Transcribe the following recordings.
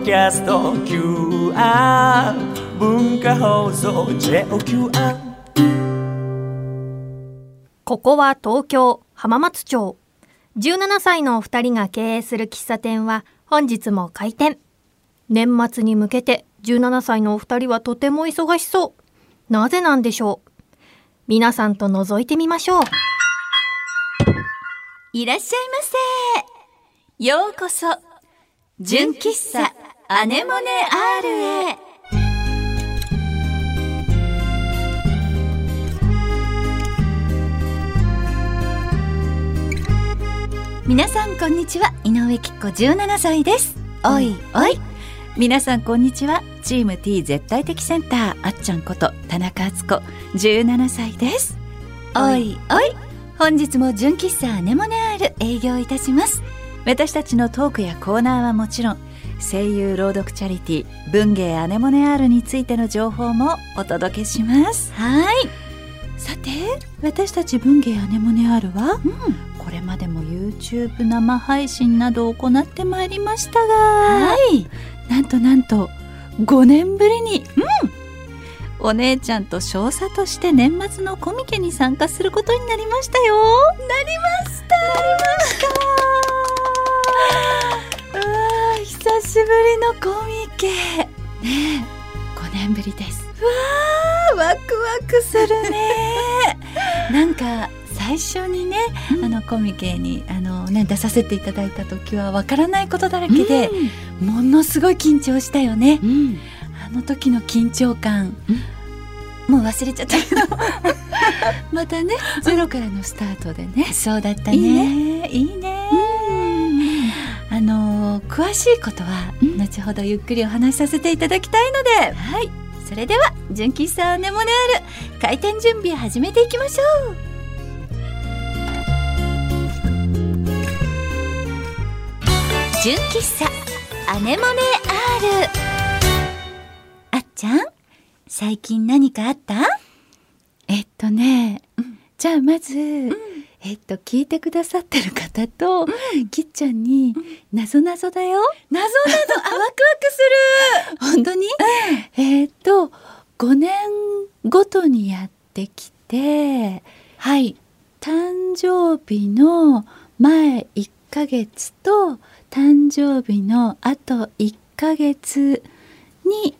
ドキャスト QR 文化放送 JOQR ここは東京浜松町。17歳のお二人が経営する喫茶店は本日も開店。年末に向けて17歳のお二人はとても忙しそう。なぜなんでしょう？皆さんと覗いてみましょう。いらっしゃいませ。ようこそ、純喫茶アネモネ R へ。皆さんこんにちは、井上きっ子17歳です。おいおい。皆さんこんにちは、チーム T 絶対的センター、あっちゃんこと田中敦子17歳です。おいおい。本日も純喫茶アネモネアール営業いたします私たちのトークやコーナーはもちろん声優朗読チャリティー文芸アネモネアールについての情報もお届けします。はい。さて私たち文芸アネモネアールは、これまでも YouTube 生配信などを行ってまいりましたがはい。なんとなんと5年ぶりに、お姉ちゃんと少佐として年末のコミケに参加することになりましたよ。なりました。なりました久しぶりのコミケ。ねえ5年ぶりです。わーワクワクするね。なんか最初にね、あのコミケにあの、ね、出させていただいた時はわからないことだらけで、ものすごい緊張したよね、あの時の緊張感、もう忘れちゃったけど。またねゼロからのスタートでね。そうだったね。いいね。いいねあの詳しいことは後ほどゆっくりお話しさせていただきたいので、はい。それでは純喫茶アネモネアール開店準備始めていきましょう。純喫茶アネモネアール。あっちゃん最近何かあった？えっとね、じゃあまず、えっと聞いてくださってる方と、きっちゃんに、なぞなぞだよ。謎など あワクワクする。本当に、えっと5年ごとにやってきて、はい、誕生日の前1ヶ月と誕生日のあと1ヶ月に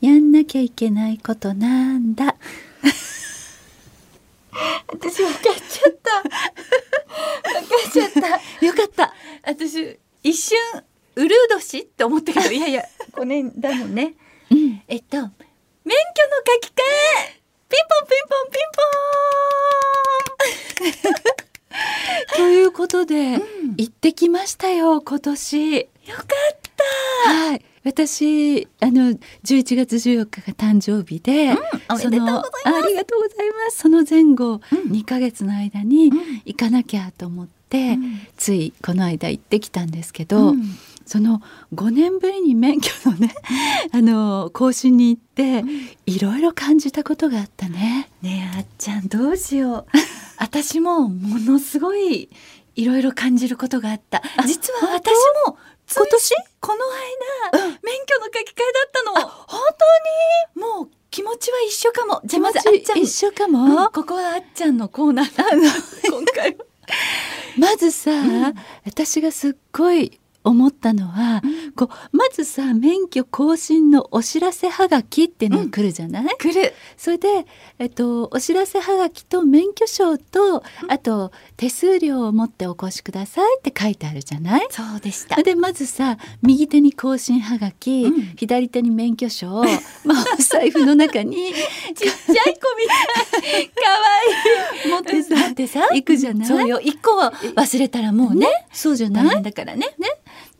やんなきゃいけないことなんだ。私分かっちゃった。分かっちゃった。よかった。私一瞬ウルー年って思ったけどいやいや5年だもんね。うん。えっと免許の書き換え。ピンポンピンポンピンポン。ということで、行ってきましたよ今年。よかったはい。私あの11月14日が誕生日で、おめでとうございます。そのありがとうございます。その前後、うん。2ヶ月の間にん。行かなきゃと思って、うん。ついこの間行ってきたんですけど、うん。その5年ぶりに免許のねあの更新に行って、いろいろ感じたことがあったね。ねえあっちゃんどうしよう。私もものすごいいろいろ感じることがあった。実は私も今年？この間、免許の書き換えだったの。本当に？もう気持ちは一緒かも。じゃあまずあっちゃん一緒かうもん、ここはあっちゃんのコーナー今回はまずさ、私がすっごい思ったのは、こうまずさ免許更新のお知らせはがきっていうのが来るじゃない、来る。それで、えっと、お知らせはがきと免許証と、あと手数料を持ってお越しくださいって書いてあるじゃない？そうでした。でまずさ右手に更新はがき、うん。左手に免許証、まあ、お財布の中に ちっちゃい子みたい。可愛い持ってさだってさ行くじゃない？そうよ。一個は忘れたらもうね。そうじゃない？だからね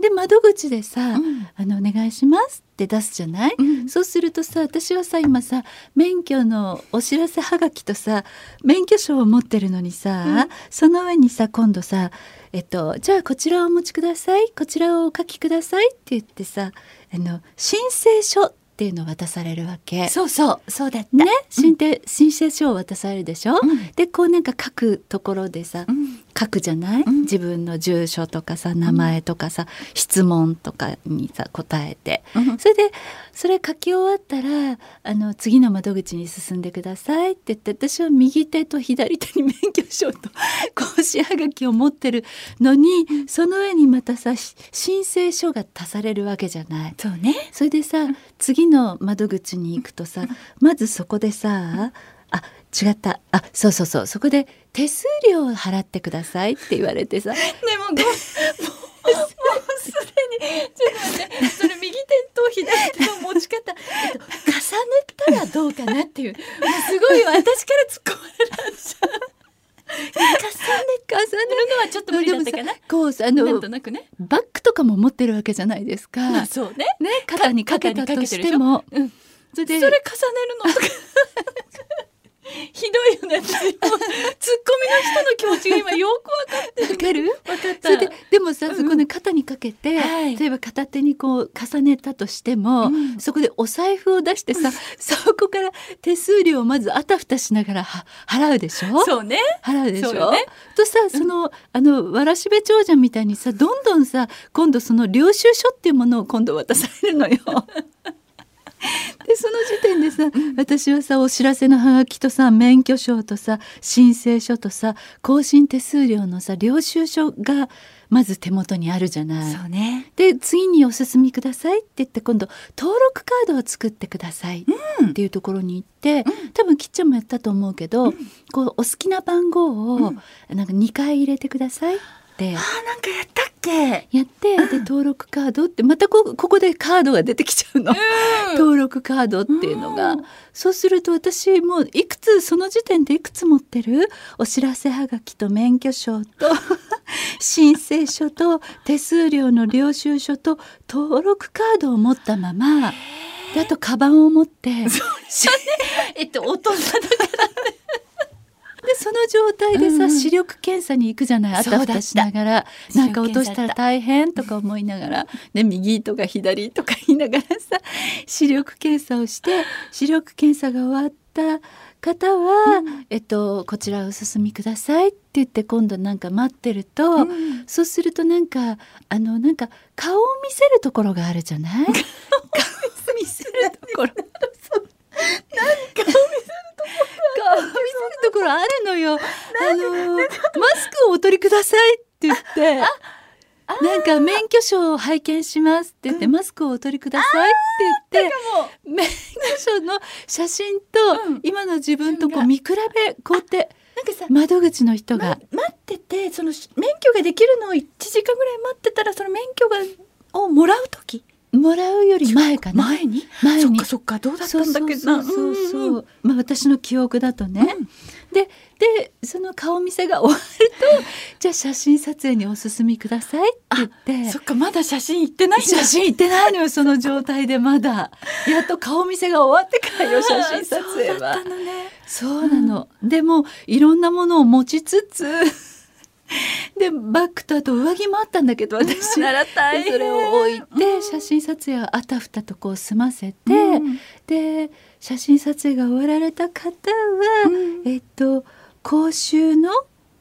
で窓口でさ、うん。あの「お願いします」って出すじゃない、うん。そうするとさ私はさ今さ免許のお知らせはがきとさ免許証を持ってるのにさ、その上にさ今度さ「えっと、じゃあこちらをお持ちくださいこちらをお書きください」って言ってさあの申請書っていうのを渡されるわけ。そうそうそうだった。ね、申請申請書を渡されるでしょ、うん。でこうなんか書くところでさ、うん書くじゃない、うん。自分の住所とかさ名前とかさ、質問とかにさ答えて。うん。それでそれ書き終わったらあの次の窓口に進んでくださいって言って私は右手と左手に免許証と 講師はがきを持ってるのにその上にまたさし申請書が足されるわけじゃない。そうね。それでさ次の窓口に行くとさまずそこでさあ違った。あそうそうそう。そこで手数料を払ってくださいって言われてさ。でもう もうすでにちょっと待ってそれ右手と左手の持ち方、えっと、重ねたらどうかなっていう。もうすごい私から突っ込まれらっしゃる重ね重ね。るのはちょっと無理だったかなこうさあなんのとなくね。バッグとかも持ってるわけじゃないですか。まあそうね。ね肩にかけたとしても。うん。それでそれ重ねるのとかひどいよね。ツッコミの人の気持ちが今よくわかってわかる？わかっそれででもさ、うん。そこで肩にかけて、はい。例えば片手にこう重ねたとしても、うん。そこでお財布を出してさ、そこから手数料をまずあたふたしながらは払うでしょ？そうね。払うでしょ？とさその、あのわらしべ長者みたいにさどんどんさ今度その領収書っていうものを今度渡されるのよ。でその時点でさ、私はさお知らせのハガキとさ免許証とさ申請書とさ更新手数料のさ領収書がまず手元にあるじゃない。そうね。で次にお進みくださいって言って今度登録カードを作ってくださいっていうところに行って、多分きっちゃんもやったと思うけど、こうお好きな番号をなんか2回入れてください。ってあなんかやったっけ？やって、で登録カードってまたこここでカードが出てきちゃうの、登録カードっていうのが、うん。そうすると私もういくつその時点でいくつ持ってる？お知らせはがきと免許証と 申請書と手数料の領収書と登録カードを持ったまま。であとカバンを持って。えっと大人だでその状態でさ、うんうん。視力検査に行くじゃない？あた。ふたしながら。なんか落としたら大変とか思いながら、で右とか左とか言いながらさ視力検査をして視力検査が終わった方は、えっと、こちらお進みくださいって言って今度なんか待ってると、ん。そうするとなんかあのなんか顔を見せるところがあるじゃない？顔を 見せるところ見せるところあるのよ。あのマスクをお取りくださいって言って。なんか免許証を拝見しますって言って、マスクをお取りくださいって言って免許証の写真とうん今の自分とこう見比べこうやってなんかさ窓口の人が待っててその免許ができるのを1時間ぐらい待ってたらその免許がをもらう時もらうより前かな。前に？前に。そっかそっかどうだったんだっけな。そうそうまあ私の記憶だとね、ででその顔見せが終わると じゃあ写真撮影にお進みくださいって言って。そっかまだ写真行ってない写真行ってないのよその状態でまだ。やっと顔見せが終わってからよ写真撮影そうだはったのね。そうなの、でもいろんなものを持ちつつ でバッグとあと上着もあったんだけど私。なら大それを置いて写真撮影をあたふたとこう済ませて、うん。で写真撮影が終わられた方は、うん。えっと講習の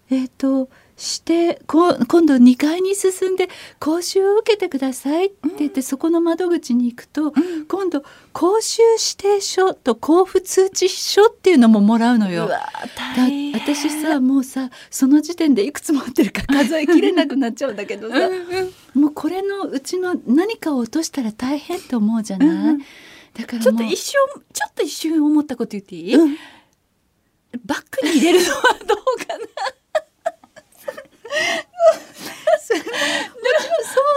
えっとしてこ今度2階に進んで講習を受けてくださいって言って、そこの窓口に行くと、今度講習指定書と交付通知書っていうのももらうのよ。うわだ大変。私さもうさその時点でいくつ持ってるか数えきれなくなっちゃうんだけどさ、うんうん。もうこれのうちの何かを落としたら大変って思うじゃない、うんうん。だからちょっと一瞬ちょっと一瞬思ったこと言っていい、うん。バッグに入れるのはどうかな？そう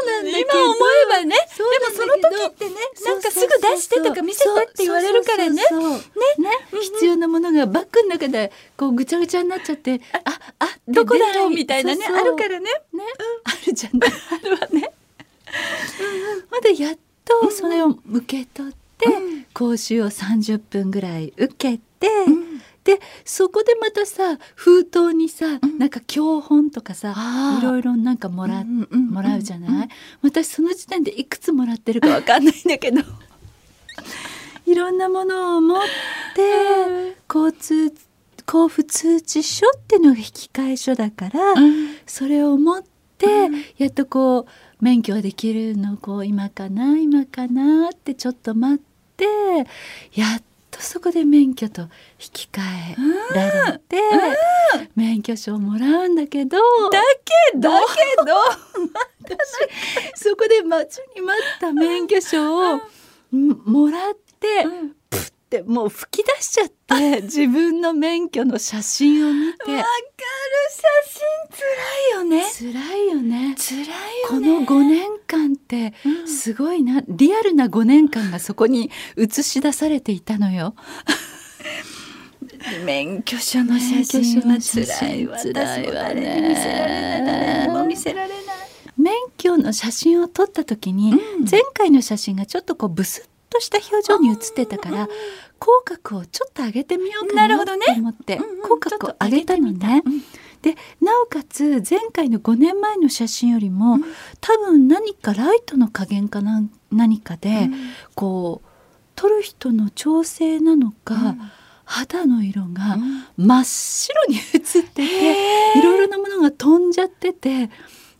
なんだけど。今思えばね。そうでもその時ってねなんかすぐ出してとか見せてって言われるからね。ね。必要なものがバッグの中でこうぐちゃぐちゃになっちゃってああどこだろう？でみたいなね。あるからね。ね、あるじゃない。あるわね。まだやっとそれを受け取って、講習を30分ぐらい受けて、でそこでまたさ封筒にさ、なんか教本とかさいろいろなんかもら,、うんうんうんもらうじゃない、私その時点でいくつもらってるかわかんないんだけど。いろんなものを持って交通交付通知書っていうのが引き換え書だから、それを持って、やっとこう免許ができるのこう今かな今かなってちょっと待ってやっとそこで免許と引き換えられて、免許証をもらうんだけどだけど？だけど そこで待ちに待った免許証を、ん。もらって、プッてもう吹き出しちゃって 自分の免許の写真を見て。わかる。写真辛いよね。辛いよね。辛いこの5年間ってすごいな、リアルな5年間がそこに映し出されていたのよ。免許証の写真は免許証の写真辛いわ辛いわね。誰に見せられない。誰にも見せられない。免許の写真を撮った時に、前回の写真がちょっとこうブスッとした表情に写ってたから口角をちょっと上げてみようかなとなるほどね。思って、うんうん口角を上げた。のね。でなおかつ前回の5年前の写真よりも、多分何かライトの加減かな何かで、こう撮る人の調整なのか、肌の色が真っ白に映ってて、いろいろなものが飛んじゃってて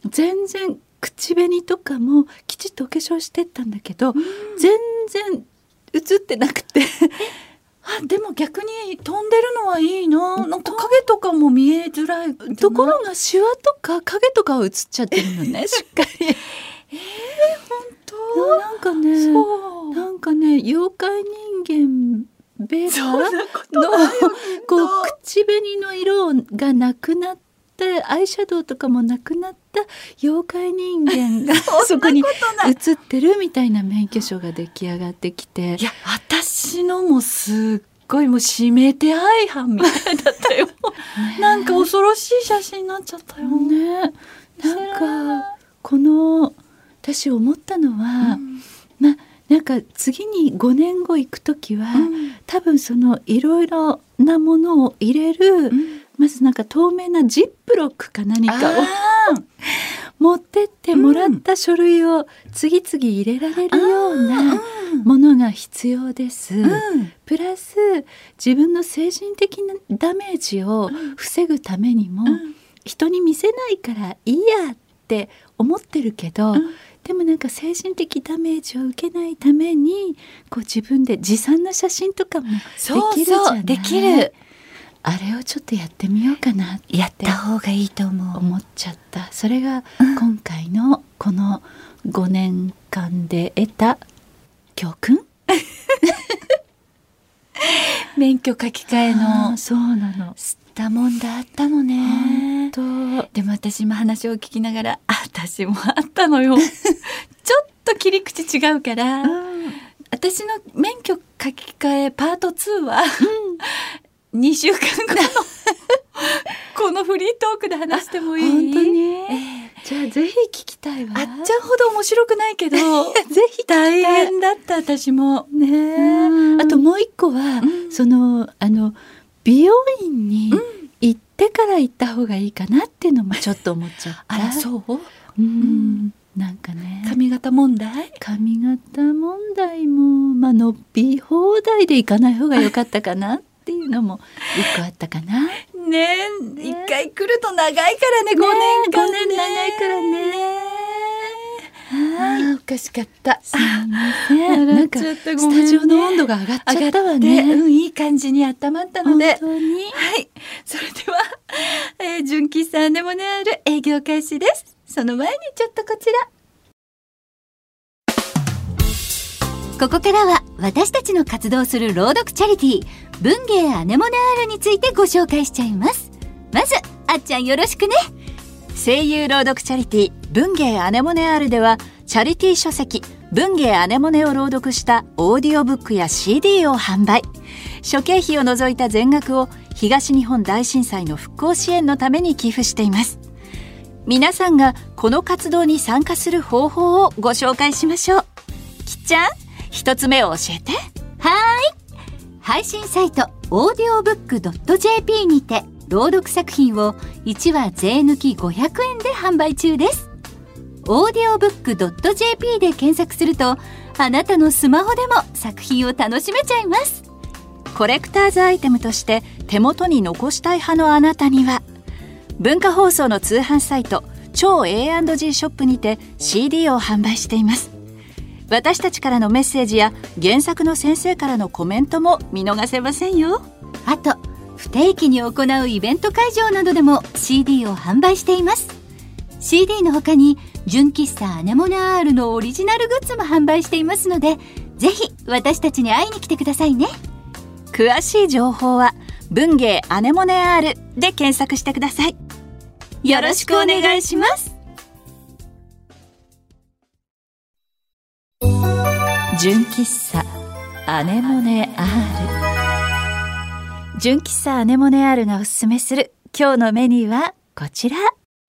全然口紅とかもきちっとお化粧してったんだけど、全然映ってなくて。あでも逆に飛んでるのはいいな。なんか影とかも見えづらいところがシワとか影とかは映っちゃってるのね。しっかり。当？なんかねそう。なんかね妖怪人間ベラのこう口紅の色がなくなってアイシャドウとかもなくなった妖怪人間が そこに映ってるみたいな免許証が出来上がってきて。いや私のもすっごいもう指名手配犯みたいだったよ。なんか恐ろしい写真になっちゃったよ。ねなんかこの私思ったのは、まあなんか次に5年後行く時は、多分そのいろいろなものを入れる、まずなんか透明なジップロックか何かを持ってってもらった書類を次々入れられるようなものが必要です。プラス自分の精神的なダメージを防ぐためにも、人に見せないからいいやって思ってるけど、でもなんか精神的ダメージを受けないためにこう自分で持参の写真とかもでそうきるじゃない。そうできるあれをちょっとやってみようかなってやった方がいいと思う。思っちゃった。それが今回のこの5年間で得た教訓？免許書き換えのそうなの。吸ったもんだあったのね。でも私も話を聞きながらあ私もあったのよ。ちょっと切り口違うから、私の免許書き換えパート2は、2週間後の このフリートークで話してもいい？本当に、えじゃあぜひ聞きたいわ。あっちゃんほど面白くないけど ぜひ大変だった私も。ねえ。あともう一個は、うん。そのあの美容院に行ってから行った方がいいかなっていうのもちょっと思っちゃった。あらそう？うん、なんかね。髪型問題？髪型問題もまあ伸び放題で行かない方が良かったかなっていうのも一個あったかな。ねえ一回来ると長いからね5年間五年長いからね。はい。おかしかった。すみません。なんかスタジオの温度が上がっちゃったわで、ね。うん、いい感じに温まったの本で当に。はい。それでは、えー、純喫茶アネモネアール営業開始です。その前にちょっとこちら。ここからは私たちの活動する朗読チャリティー文芸アネモネアールについてご紹介しちゃいます。まずあっちゃんよろしくね。声優朗読チャリティ文芸アネモネアールではチャリティー書籍文芸アネモネを朗読したオーディオブックや CD を販売。諸経費を除いた全額を東日本大震災の復興支援のために寄付しています。皆さんがこの活動に参加する方法をご紹介しましょう。きっちゃん一つ目を教えて。はーい。配信サイトオーディオブックドット JP にて朗読作品を1話税抜き500円で販売中です。オーディオブックドット JP で検索するとあなたのスマホでも作品を楽しめちゃいます。コレクターズアイテムとして手元に残したい派のあなたには文化放送の通販サイト超 A&G ショップにて CD を販売しています。私たちからのメッセージや原作の先生からのコメントも見逃せませんよ。あと不定期に行うイベント会場などでも CD を販売しています。CD の他に純喫茶アネモネアールのオリジナルグッズも販売していますのでぜひ私たちに会いに来てくださいね。詳しい情報は文芸アネモネアールで検索してください。よろしくお願いします純喫茶アネモネアール。純喫茶アネモネアールがおすすめする今日のメニューはこちら。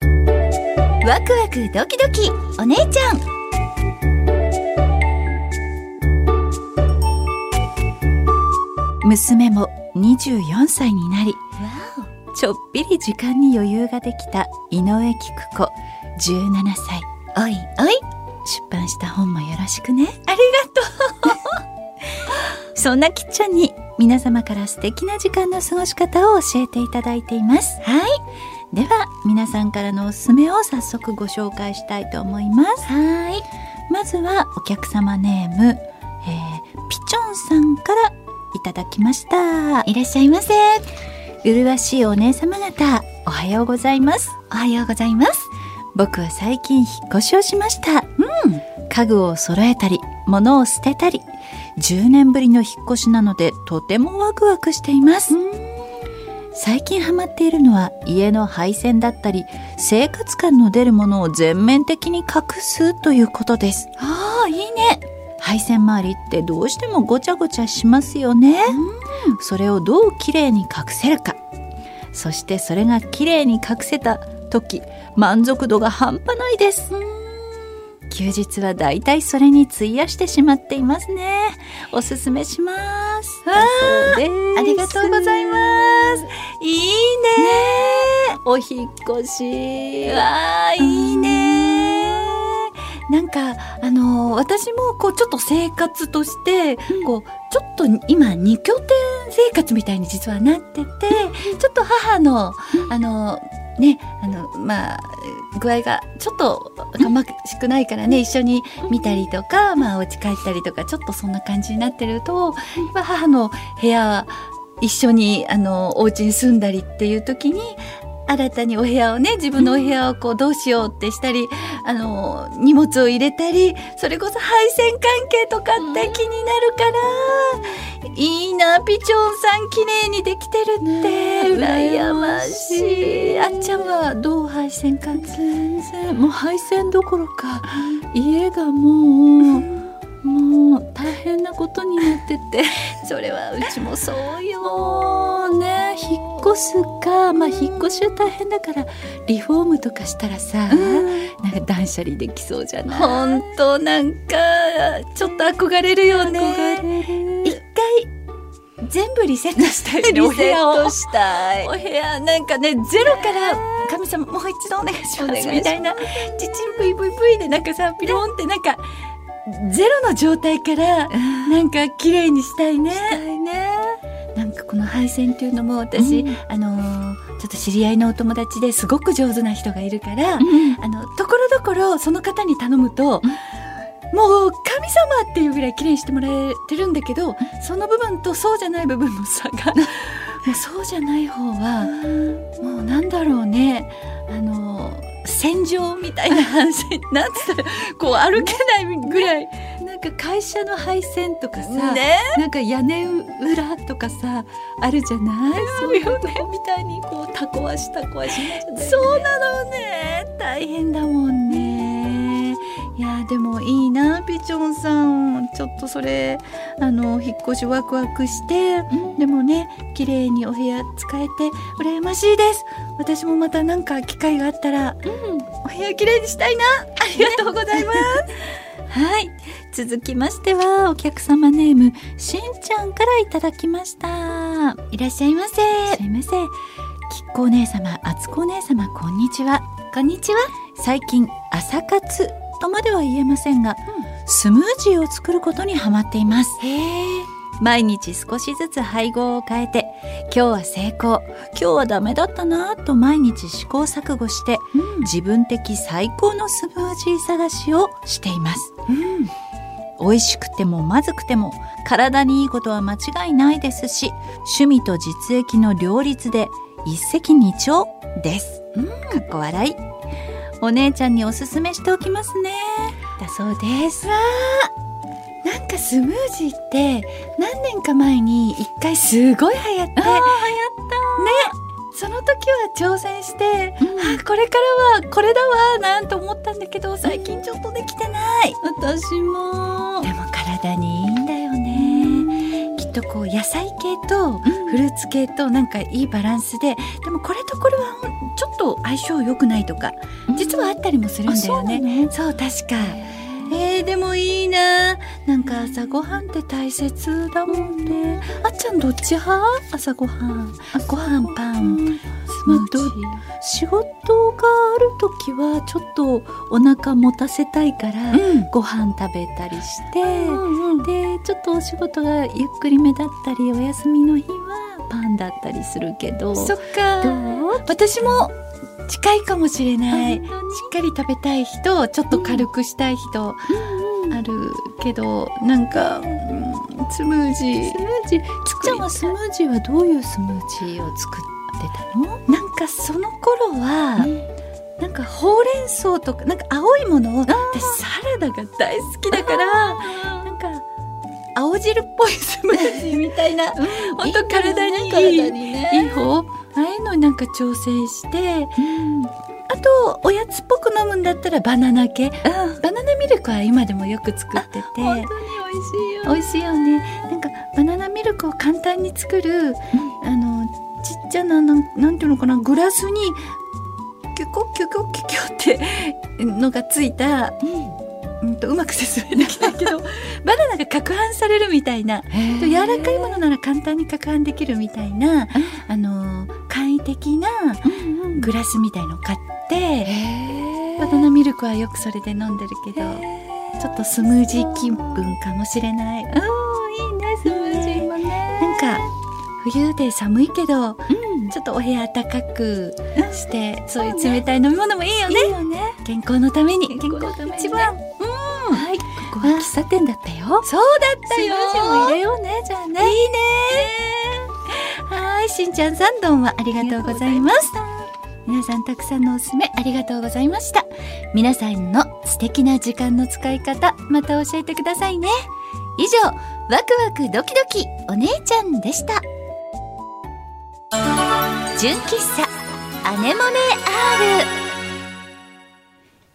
ワクワクドキドキお姉ちゃん。娘も24歳になりちょっぴり時間に余裕ができた井上菊子17歳。おいおい出版した本もよろしくね。ありがとそんなきっちゃんに皆様から素敵な時間の過ごし方を教えていただいています。うはい。では皆さんからのおすすめを早速ご紹介したいと思います。はい。まずはお客様ネーム、えー、ピチョンさんからいただきました。いらっしゃいませ。麗しいお姉様方おはようございます。おはようございます。僕は最近引っ越しをしました。うん家具を揃えたり物を捨てたり10年ぶりの引っ越しなのでとてもワクワクしています。最近ハマっているのは家の配線だったり生活感の出るものを全面的に隠すということです。ああいいね。配線周りってどうしてもごちゃごちゃしますよね。それをどうきれいに隠せるか。そしてそれがきれいに隠せた時満足度が半端ないです休日はだいたいそれに費やしてしまっていますね。おすすめします。だそうです。ありがとうございます。いいね。お引っ越し。わあいいね。なんかあの私もこうちょっと生活として、こうちょっと今二拠点生活みたいに実はなってて、ちょっと母の、あのねあのまあ具合がちょっとましくないからね一緒に見たりとか、まあお家帰ったりとかちょっとそんな感じになってると今母の部屋一緒にあのお家に住んだりっていう時に新たにお部屋をね自分のお部屋をこうどうしようってしたり、あの荷物を入れたりそれこそ配線関係とかって気になるから、いいなピチョンさん綺麗にできてるって、羨ましい。あっちゃんはどう配線関係？全然。もう配線どころか家がもうもう大変なことになってて。それはうちもそうよ。ね引っ越すかまあ引っ越しは大変だからリフォームとかしたらさ、なんか断捨離できそうじゃない？本当なんかちょっと憧れるよね。憧れ一る回全部リセットしたい。ね リセットしたい。お部屋。なんかねゼロから神様もう一度お願いします。みたいな。チチンブイブイブイでなんかさピロンってなんかゼロの状態からなんか綺麗にしたいね。なんかこの配線っていうのも私、あのーちょっと知り合いのお友達ですごく上手な人がいるから、あのところどころその方に頼むと、もう神様っていうぐらい綺麗にしてもらえてるんだけど、その部分とそうじゃない部分の差がもうそうじゃない方はもうなんだろうね。あの戦場みたいな話なんつったらこう歩けないぐらい。なんか会社の配線とかさ、ね。なんか屋根裏とかさあるじゃない？そういうとこみたいにこうタコ足タコ足そうなのね。大変だもんねいやでもいいなピチョンさん。ちょっとそれあの引っ越しワクワクして、でもね綺麗にお部屋使えて羨ましいです。私もまたなんか機会があったら、お部屋綺麗にしたいな。ありがとうございます。はい。続きましてはお客様ネームしんちゃんからいただきました。いらっしゃいませ。すいませ。んきっこお姉様あつこお姉様こんにちは。こんにちは。最近朝活とまでは言えませんが、スムージーを作ることにハマっています。毎日少しずつ配合を変えて今日は成功今日はダメだったなと毎日試行錯誤して、自分的最高のスムージー探しをしています、美味しくてもまずくても体にいいことは間違いないですし趣味と実益の両立で一石二鳥です、かっこ笑いお姉ちゃんにおすすめしておきますね。だそうです。なんかスムージーって何年か前に一回すごい流行って。ねその時は挑戦して、あこれからはこれだわなんて思ったんだけど最近ちょっとできてない、私も。でも体にいいっとこう野菜系とフルーツ系となんかいいバランスででもこれとこれはちょっと相性良くないとか実はあったりもするんだよね、そう確か。えー、でもいいな。なんか朝ごはんって大切だもんね。あっちゃんどっち派？朝ごはん。ご飯パン。スムージー。仕事がある時はちょっとお腹持たせたいから、ご飯食べたりして、でちょっとお仕事がゆっくりめだったりお休みの日はパンだったりするけど。そっか。私も近いかもしれない。しっかり食べたい人ちょっと軽くしたい人あるけどなんか、うんスムージー。スムージー？きっちゃんはスムージーはどういうスムージーを作ってたの？なんかその頃は、なんかほうれん草とかなんか青いものを私サラダが大好きだからなんか青汁っぽいスムージーみたいな本当体にいい体にね。いい方？ああいうのになんか調整して、あとおやつっぽく飲むんだったらバナナ系、バナナミルクは今でもよく作ってて。本当に美味しいよ。美味しいよね。なんかバナナミルクを簡単に作る、あのちっちゃななんなんていうのかなグラスにキュコキュコキュキュってのがついた、うん、とうまく説明できないけど バナナが攪拌されるみたいな。と柔らかいものなら簡単に攪拌できるみたいな、あの簡易的なグラスみたいのを買って、バナナミルクはよくそれで飲んでるけど、ちょっとスムージー気分かもしれない。いいねスムージーもね。なんか冬で寒いけど、ちょっとお部屋暖かくして、そういう冷たい飲み物もいいよね。健康のために。健康のためにね一番。はいここは喫茶店だったよそうだったよ。スムージーも入れようねじゃあねいいね。はい、しんちゃんさんどうもありがとうございます。皆さんたくさんのおすすめありがとうございました。皆さんの素敵な時間の使い方また教えてくださいね。以上、ワクワクドキドキお姉ちゃんでした。純喫茶アネモネ R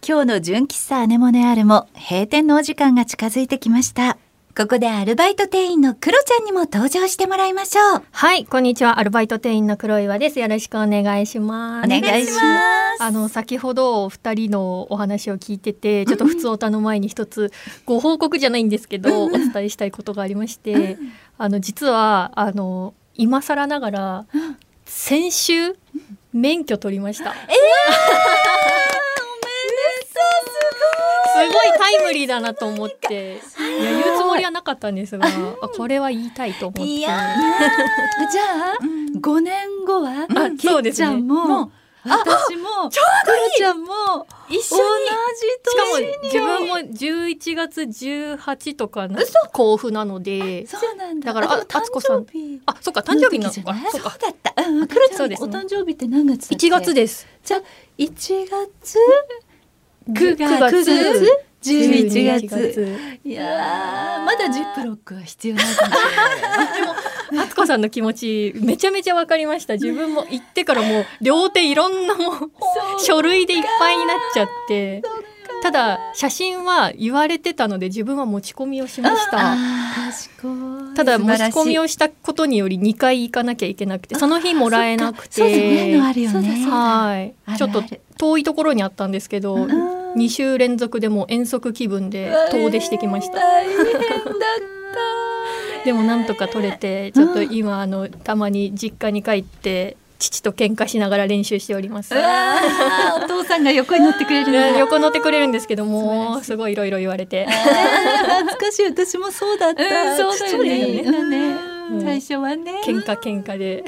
今日の純喫茶アネモネアールも閉店のお時間が近づいてきましたここでアルバイト店員のクロちゃんにも登場してもらいましょう。はい、こんにちは。アルバイト店員の黒岩です。よろしくお願いします。お願いしますあの先ほどお二人のお話を聞いててちょっと普通おたの前に一つご報告じゃないんですけどお伝えしたいことがありましてあの実はあの今更ながら先週免許取りました。すごい。タイムリーだなと思って。い。や言うつもりはなかったんですがあこれは言いたいと思って。いやじゃあ、5年後は、あそうですね。きっちゃんも、私も、ちょうどいいちゃんも、一緒同に。しかじ年に。も自分も11月18とかの甲府なので。そうなんだ。だからあと敦子さん。誕生日。あそっか誕生日の。そっか。そうだった。うん、クロちゃんお誕生日って何月だっけ？1月です。じゃあ、1月、9 9月、月11 11月。いやー、まだジップロックは必要ないか もしれない。敦子さんの気持ちめちゃめちゃわかりました。自分も行ってからもう両手いろんなもう書類でいっぱいになっちゃって。ただ写真は言われてたので自分は持ち込みをしました。ただ持ち込みををしたことにより2回行かなきゃいけなくてその日もらえなくて。のあるよね。はい。ちょっと遠いところにあったんですけどん2週連続でもう遠足気分で遠出してきました。大変だった。でもなんとか取れてちょっと今あのたまに実家に帰って父と喧嘩しながら練習しております。お父さんが横に乗ってくれる横乗ってくれるんですけどもすごい。いろいろ言われて。懐かしい。私もそうだった、うんそうだよね最初はね。喧嘩喧嘩で。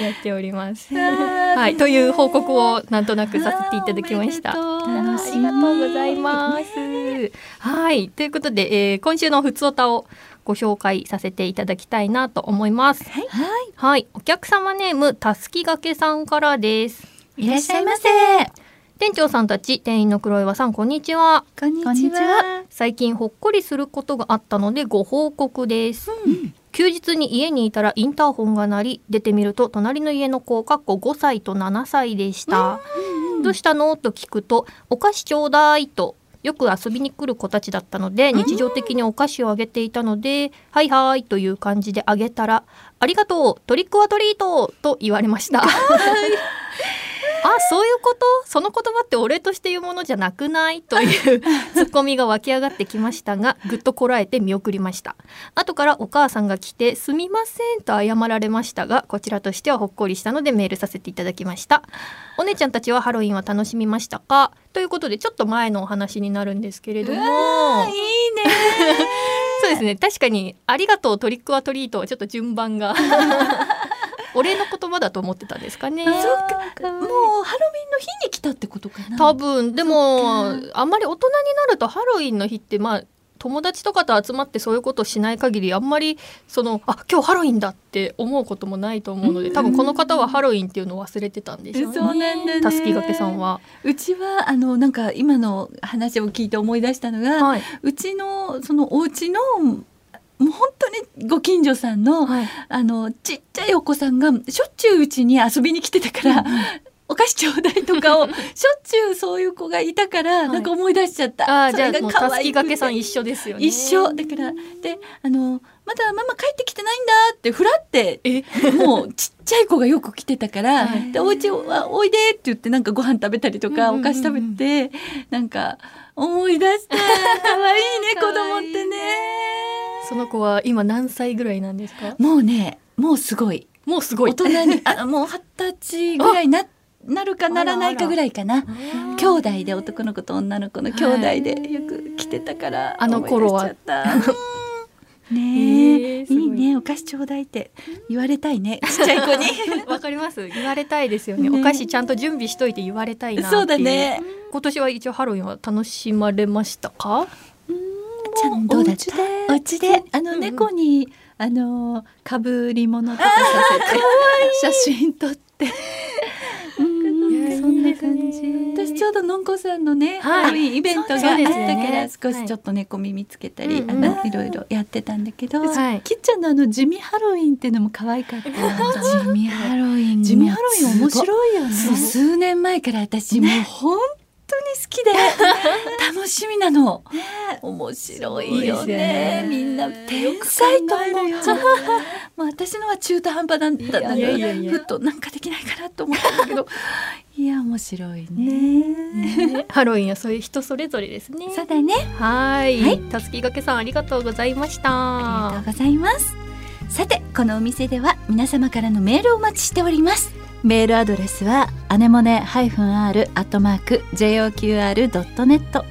やっております。ははい、という報告をなんとなくさせていただきました。楽しありがとうございます。はい、ということで、えー今週のふつおたをご紹介させていただきたいなと思います。はい。はい、お客様ネームたすきがけさんからです。いらっしゃいませ。店長さんたち、店員の黒岩さん、こんにちは。こんにちは。こんにちは最近ほっこりすることがあったのでご報告です、休日に家にいたらインターホンが鳴り出てみると隣の家の子かっこ5歳と7歳でした、どうしたの？と聞くとお菓子ちょうだいとよく遊びに来る子たちだったので日常的にお菓子をあげていたので「はいはい」という感じであげたら「ありがとうトリックはトリート」と言われました。あそういうこと？その言葉って俺として言うものじゃなくない？という ツッコミが湧き上がってきましたがぐっとこらえて見送りました。後からお母さんが来て「すみません」と謝られましたがこちらとしてはほっこりしたのでメールさせていただきました。お姉ちゃんたちはハロウィンは楽しみましたか？ということでちょっと前のお話になるんですけれども。いいね そうですね。確かに「ありがとうトリックはトリート」はちょっと順番が お礼の言葉だと思ってたんですかね。そっか。もうハロウィンの日に来たってことかな。多分。でもあんまり大人になるとハロウィンの日ってまあ友達とかと集まってそういうことをしない限りあんまりそのあ今日ハロウィンだって思うこともないと思うので多分この方はハロウィンっていうのを忘れてたんでしょうそうね。なんだね。たすきがけさんは。うちはあのなんか今の話を聞いて思い出したのが、はい。うちのそのお家のもう本当にご近所さんの、はい。あのちっちゃいお子さんがしょっちゅううちに遊びに来てたから、お菓子ちょうだいとかを しょっちゅうそういう子がいたから、い。なんか思い出しちゃった。あじゃあもうたすきがけさん一緒ですよね。一緒。だからであのまだママ帰ってきてないんだってふらってえ？もうちっちゃい子がよく来てたから、はい。でお家はおいでって言ってなんかご飯食べたりとか、うんうんうんうん。お菓子食べてなんか思い出した。可愛いね子供ってねその子は今何歳ぐらいなんですか？もうねもうすごい。もうすごい。大人にあ もう二十歳ぐらいななるかならないかぐらいかな。兄弟で男の子と女の子の兄弟でよく来てたからあの頃は。ねえい。いいねお菓子ちょうだいって言われたいねちっちゃい子に。わかります。言われたいですよね。ね。お菓子ちゃんと準備しといて言われたいなそうだね。今年は一応ハロウィンは楽しまれましたか？ちゃんどうだった？お家で？あのうんうん。猫に、あのかぶり物とかさせて写真撮って。私ちょうどのんこさんのね、はい。ハロウィンイベントがあったから少しちょっと猫耳つけたり、あのいろいろやってたんだけど、はい。きっちゃんのあの地味ハロウィンっていうのも可愛かった地味ハロウィン地味ハロウィン面白いよね。数年前から私もう本好きで。楽しみなの、面白いよね。ね。みんな天才と思っちゃう。よもう 私のは中途半端だったんだけどいやいやいやふっとなんかできないかなと思ったんだけど。いや面白いね。ねハロウィンはそういう人それぞれですね。そうだね。はい。はい。たすきがけさんありがとうございました。ありがとうございますさてこのお店では皆様からのメールをお待ちしております。メールアドレスはアネモネ -r アットマーク JOQR.net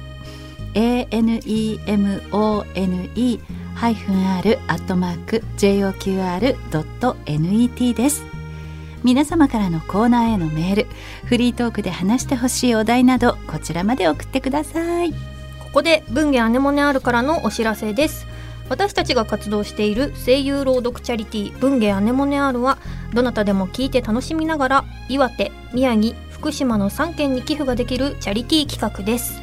anemone ハイフン r アットマーク JOQR.net です。皆様からのコーナーへのメールフリートークで話してほしいお題などこちらまで送ってください。ここで文芸アネモネアールからのお知らせです。私たちが活動している声優朗読チャリティー文芸アネモネアールはどなたでも聞いて楽しみながら岩手、宮城、福島の3県に寄付ができるチャリティー企画です。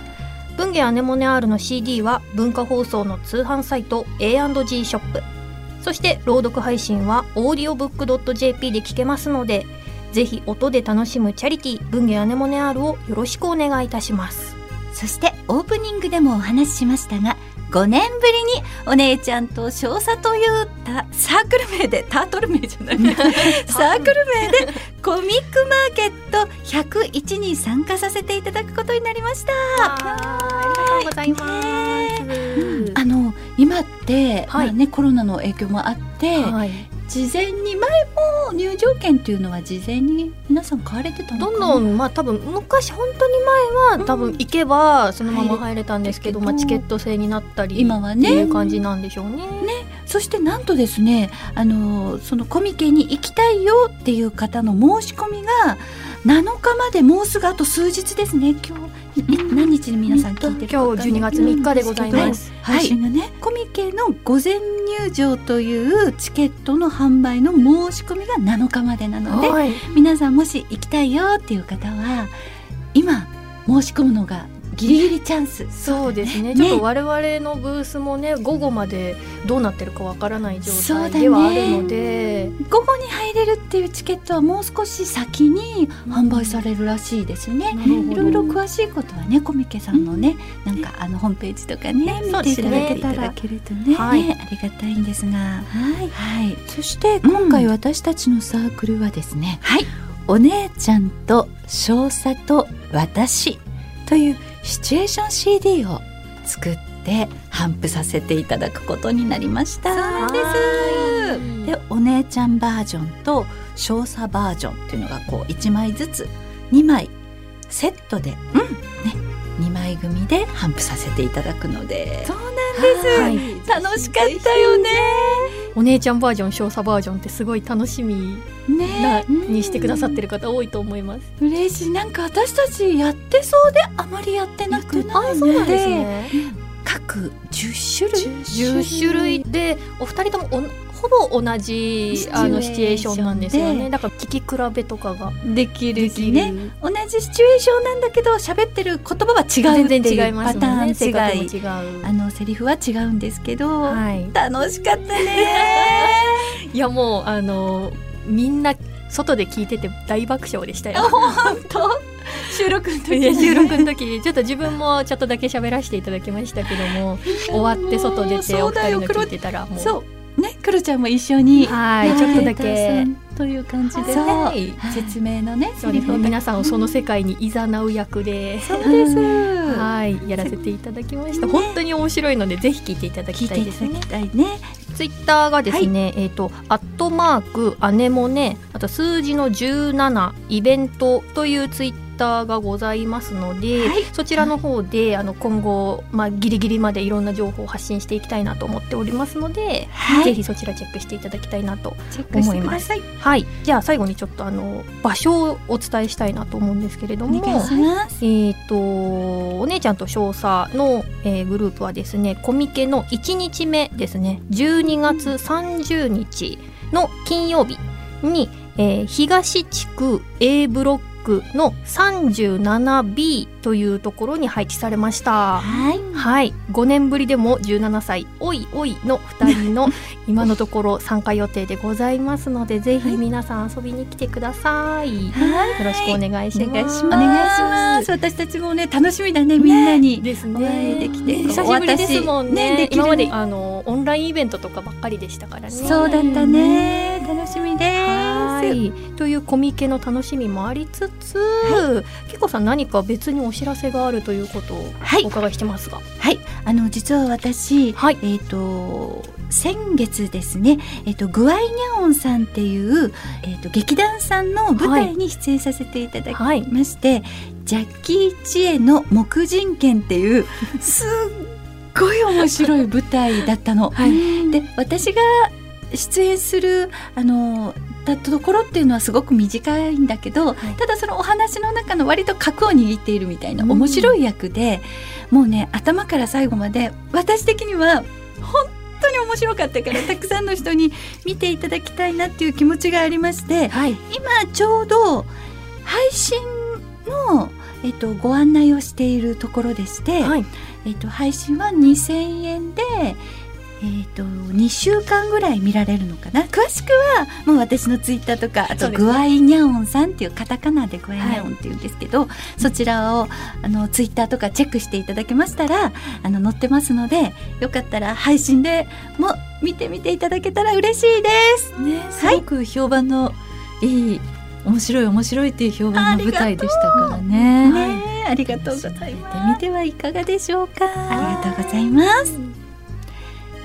文芸アネモネアールの CD は文化放送の通販サイト A&G ショップ。そして朗読配信は audiobook.jp で聞けますのでぜひ音で楽しむチャリティー文芸アネモネアールをよろしくお願いいたします。そしてオープニングでもお話ししましたが5年ぶりにお姉ちゃんと少佐というたサークル名でタートル名じゃない。サークル名でコミックマーケット101に参加させていただくことになりました。ありがとうございます。あの今って、はい。まあね、コロナの影響もあって、はい、事前に前も入場券っていうのは事前に皆さん買われてたどな？んどんまあ多分昔本当に前は多分行けばそのまま入れたんですけど、入れたけどまあ、チケット制になったり今はね。いう感じなんでしょうね。そしてなんとですねあのそのコミケに行きたいよっていう方の申し込みが7日までもうすぐあと数日ですね。今何日に皆さん聞いてるか今日12月3日でございます。配信がね、コミケの午前入場というチケットの販売の申し込みが7日までなのではい、皆さんもし行きたいよっていう方は今申し込むのがギリギリチャンス。そうですね。ね。ちょっと我々のブースもね午後までどうなってるかわからない状態ではあるので、午後に入れるっていうチケットはもう少し先に販売されるらしいですね。なるほど。いろいろ詳しいことはねコミケさんのね、なんかあのホームページとかねそう見ていただけたらけるとね。はい。ねありがたいんですが。はい。はい。そして今回私たちのサークルはですね、はい。お姉ちゃんと少佐と私というシチュエーション CD を作って頒布させていただくことになりました。はいでお姉ちゃんバージョンと少佐バージョンっていうのがこう1枚ずつ2枚セットで、ね、2枚組で頒布させていただくので。そうなんです、はい。楽しかったよねお姉ちゃんバージョン少佐バージョンってすごい楽しみなねにしてくださってる方多いと思います。嬉しい。なんか私たちやってそうであまりやってなくない？そうですね。各10種類。10種類でお二人ともおほぼ同じあのシチュエーションなんですよね。だから聞き比べとかができるしねる。同じシチュエーションなんだけど喋ってる言葉は違うって全然違いういますパタもんね。性格もーン違い違う。あのセリフは違うんですけど、はい。楽しかったね いやもうあのみんな外で聞いてて大爆笑でしたよ。本当？収録の時収録の時ちょっと自分もちょっとだけ喋らせていただきましたけども終わって外出てお二人の聞いてたらもうねクロちゃんも一緒にはいちょっとだけ。という感じでね、はい。説明のねそうで皆さんをその世界に誘う役で。そうです、はいやらせていただきました、本当に面白いのでぜひ聞いていただきたいですね。ツイッターがですね、えっ、と、アットマーク、アネモネ、あと数字の17、イベントというツイッターがございますので、はい。そちらの方で、あの、今後、まあ、ギリギリまでいろんな情報を発信していきたいなと思っておりますので、はい。ぜひそちらチェックしていただきたいなと。チェックしてください。はい。じゃあ、最後にちょっと、あの、場所をお伝えしたいなと思うんですけれども、えっ、とお姉ちゃんと少佐の、えーグループはですねコミケの1日目ですね。12月30日の金曜日に、えー東地区 A ブロックの 37B というところに配置されました。はい。はい、5年ぶりでも17歳おいおいの2人の 今のところ参加予定でございますのでぜひ皆さん遊びに来てください。よはい。ろしくお願いします。お願いします。私たちもね楽しみだねみんなに、ですお会いできて。ね。久しぶりですもんね。ねできる。今まであのオンラインイベントとかばっかりでしたからね。そうだったね。楽しみですはい。というコミケの楽しみもありつつ、けこさん何か別にお知らせがあるということをはい。お伺いしてますが、はい、あの実は私、はい。えっ、と先月ですね、えっ、とグアイニャオンさんっていうえっ、と劇団さんの舞台に出演させていただきはいまして、ジャッキー・チエの木人剣っていう すっごい面白い舞台だったの。はい。で私が出演するあのだったところっていうのはすごく短いんだけど、ただそのお話の中の割と核を握っているみたいなうん。面白い役で、もうね頭から最後まで私的には本当に面白かったからたくさんの人に見ていただきたいなっていう気持ちがありましてはい。今ちょうど配信の、えっと、ご案内をしているところでして、はい。えっと、配信は2000円で、と、2週間ぐらい見られるのかな？詳しくはもう私のツイッターとかあとグアイニャオンさんっていうカタカナでグアイニャオンっていうんですけど、そちらをあのツイッターとかチェックしていただけましたらあの載ってますのでよかったら配信でも見てみていただけたら嬉しいです。ねすごく評判のいい面白い面白いっていう評判の舞台でしたからね。ありがとうござい見てます。みてはいかがでしょうか。ありがとうございます。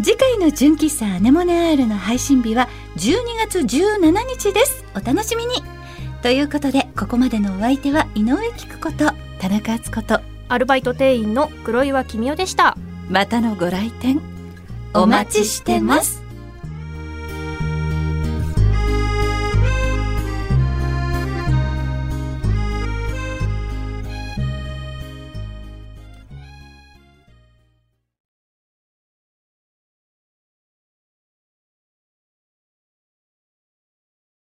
次回の純喫茶アネモネアールの配信日は12月17日です。お楽しみに。ということでここまでのお相手は井上菊子と田中敦子とアルバイト店員の黒岩君代でした。またのご来店。お待ちしてます